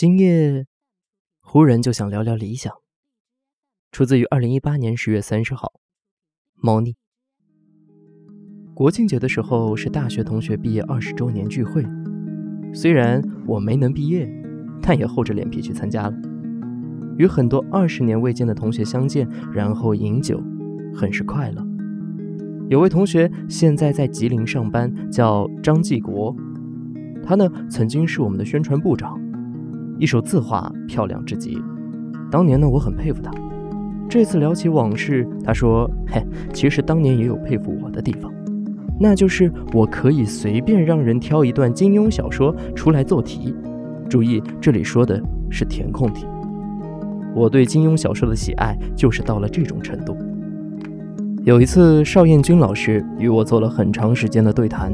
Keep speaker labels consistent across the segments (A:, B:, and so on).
A: 今夜忽然就想聊聊理想。出自于二零一八年十月三十号，猫腻。国庆节的时候是大学同学毕业二十周年聚会，虽然我没能毕业，但也厚着脸皮去参加了。与很多二十年未见的同学相见，然后饮酒，很是快乐。有位同学现在在吉林上班，叫张继国，他呢曾经是我们的宣传部长，一手字画漂亮至极。当年呢我很佩服他。这次聊起往事，他说：“嘿，其实当年也有佩服我的地方，那就是我可以随便让人挑一段金庸小说出来做题。注意，这里说的是填空题。我对金庸小说的喜爱就是到了这种程度。有一次，邵彦君老师与我做了很长时间的对谈，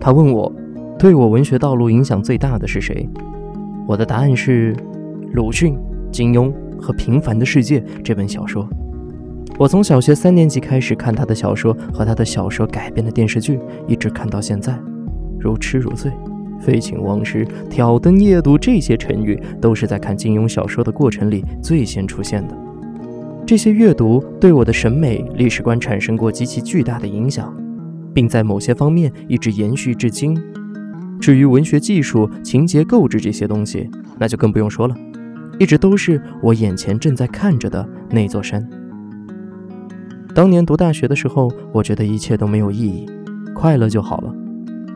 A: 他问我，对我文学道路影响最大的是谁？我的答案是鲁迅、金庸。”和《平凡的世界》这本小说，我从小学三年级开始看他的小说和他的小说改编的电视剧，一直看到现在，如痴如醉、废寝忘食、挑灯夜读这些成语，都是在看金庸小说的过程里最先出现的。这些阅读对我的审美、历史观产生过极其巨大的影响，并在某些方面一直延续至今。至于文学技术、情节构置这些东西，那就更不用说了。一直都是我眼前正在看着的那座山。当年读大学的时候，我觉得一切都没有意义，快乐就好了。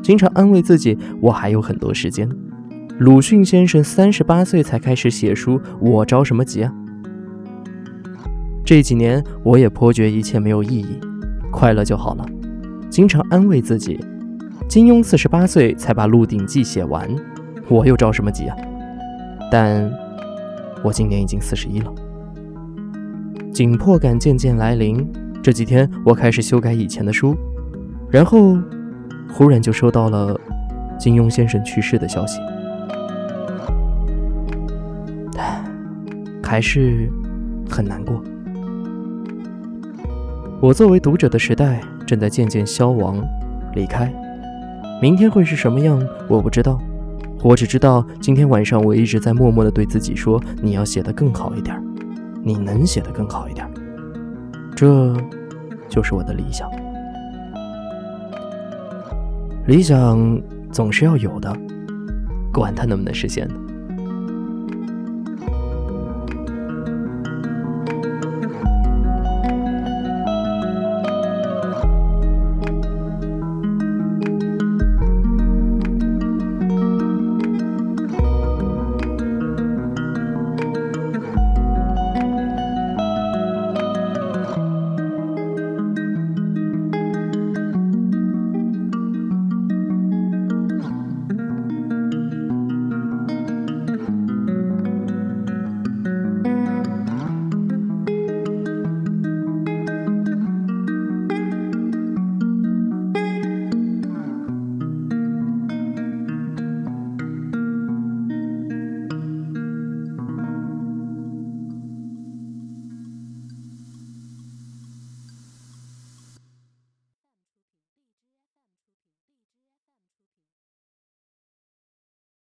A: 经常安慰自己，我还有很多时间。鲁迅先生三十八岁才开始写书，我着什么急啊？这几年我也颇觉一切没有意义，快乐就好了。经常安慰自己，金庸四十八岁才把《鹿鼎记》写完，我又着什么急啊？但。我今年已经四十一了，紧迫感渐渐来临。这几天我开始修改以前的书，然后忽然就收到了金庸先生去世的消息，还是很难过。我作为读者的时代正在渐渐消亡、离开，明天会是什么样，我不知道。我只知道，今天晚上我一直在默默的对自己说：“你要写的更好一点，你能写的更好一点。”这，就是我的理想。理想总是要有的，管它能不能实现呢？